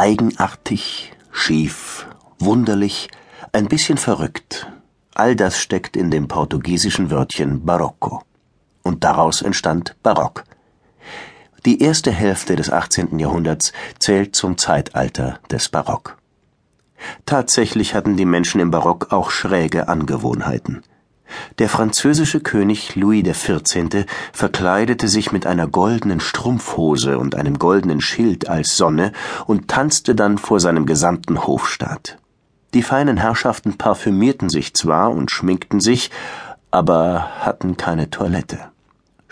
Eigenartig, schief, wunderlich, ein bisschen verrückt. All das steckt in dem portugiesischen Wörtchen Barocco. Und daraus entstand Barock. Die erste Hälfte des 18. Jahrhunderts zählt zum Zeitalter des Barock. Tatsächlich hatten die Menschen im Barock auch schräge Angewohnheiten. Der französische König Louis XIV. verkleidete sich mit einer goldenen Strumpfhose und einem goldenen Schild als Sonne und tanzte dann vor seinem gesamten Hofstaat. Die feinen Herrschaften parfümierten sich zwar und schminkten sich, aber hatten keine Toilette.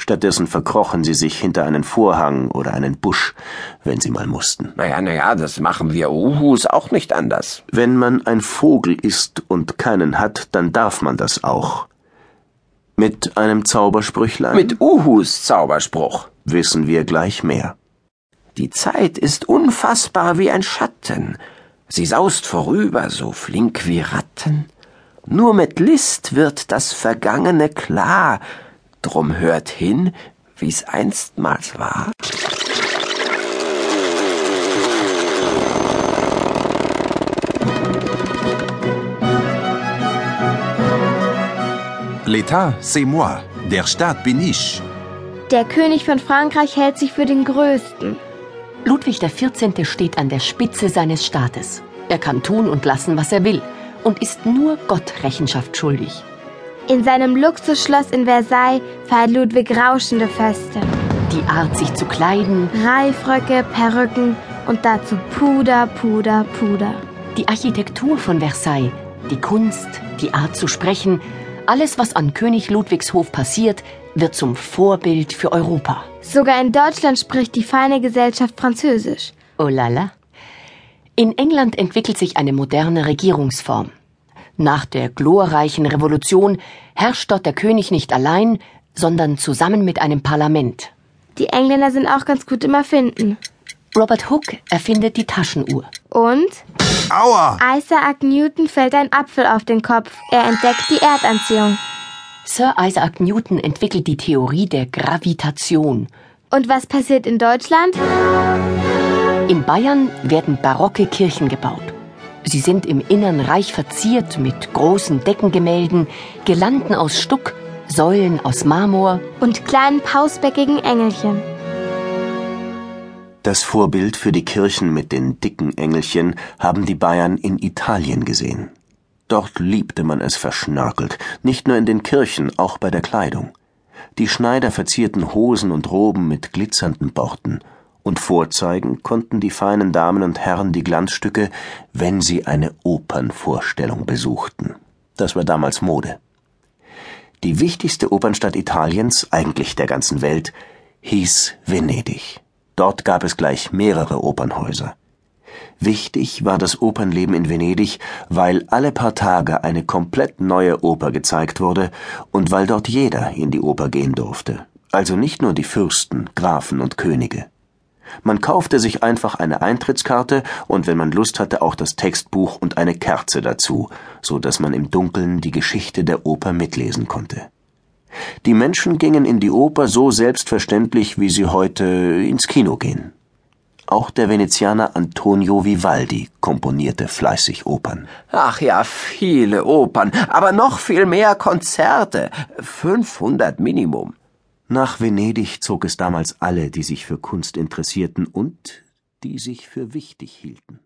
Stattdessen verkrochen sie sich hinter einen Vorhang oder einen Busch, wenn sie mal mussten. Naja, naja, das machen wir Uhus auch nicht anders. Wenn man ein Vogel ist und keinen hat, dann darf man das auch. Mit einem Zaubersprüchlein? Mit Uhus Zauberspruch. Wissen wir gleich mehr. Die Zeit ist unfassbar wie ein Schatten. Sie saust vorüber, so flink wie Ratten. Nur mit List wird das Vergangene klar. Drum hört hin, wie's einstmals war. L'État, c'est moi. Der Staat bin ich. Der König von Frankreich hält sich für den Größten. Ludwig XIV. steht an der Spitze seines Staates. Er kann tun und lassen, was er will und ist nur Gott Rechenschaft schuldig. In seinem Luxusschloss in Versailles feiert Ludwig rauschende Feste. Die Art, sich zu kleiden, Reifröcke, Perücken und dazu Puder, Puder, Puder. die Architektur von Versailles, die Kunst, die Art zu sprechen, alles, was an König Ludwigs Hof passiert, wird zum Vorbild für Europa. Sogar in Deutschland spricht die feine Gesellschaft Französisch. Oh la la. In England entwickelt sich eine moderne Regierungsform. Nach der glorreichen Revolution herrscht dort der König nicht allein, sondern zusammen mit einem Parlament. Die Engländer sind auch ganz gut im Erfinden. Robert Hooke erfindet die Taschenuhr. Und Aua! Isaac Newton fällt ein Apfel auf den Kopf. Er entdeckt die Erdanziehung. Sir Isaac Newton entwickelt die Theorie der Gravitation. Und was passiert in Deutschland? In Bayern werden barocke Kirchen gebaut. Sie sind im Innern reich verziert mit großen Deckengemälden, Girlanden aus Stuck, Säulen aus Marmor. Und kleinen pausbäckigen Engelchen. Das Vorbild für die Kirchen mit den dicken Engelchen haben die Bayern in Italien gesehen. Dort liebte man es verschnörkelt, nicht nur in den Kirchen, auch bei der Kleidung. Die Schneider verzierten Hosen und Roben mit glitzernden Borten, und vorzeigen konnten die feinen Damen und Herren die Glanzstücke, wenn sie eine Opernvorstellung besuchten. Das war damals Mode. Die wichtigste Opernstadt Italiens, eigentlich der ganzen Welt, hieß Venedig. Dort gab es gleich mehrere Opernhäuser. Wichtig war das Opernleben in Venedig, weil alle paar Tage eine komplett neue Oper gezeigt wurde und weil dort jeder in die Oper gehen durfte, also nicht nur die Fürsten, Grafen und Könige. Man kaufte sich einfach eine Eintrittskarte und wenn man Lust hatte auch das Textbuch und eine Kerze dazu, so dass man im Dunkeln die Geschichte der Oper mitlesen konnte. Die Menschen gingen in die Oper so selbstverständlich, wie sie heute ins Kino gehen. Auch der Venezianer Antonio Vivaldi komponierte fleißig Opern. Ach ja, viele Opern, aber noch viel mehr Konzerte. 500 Minimum. Nach Venedig zog es damals alle, die sich für Kunst interessierten und die sich für wichtig hielten.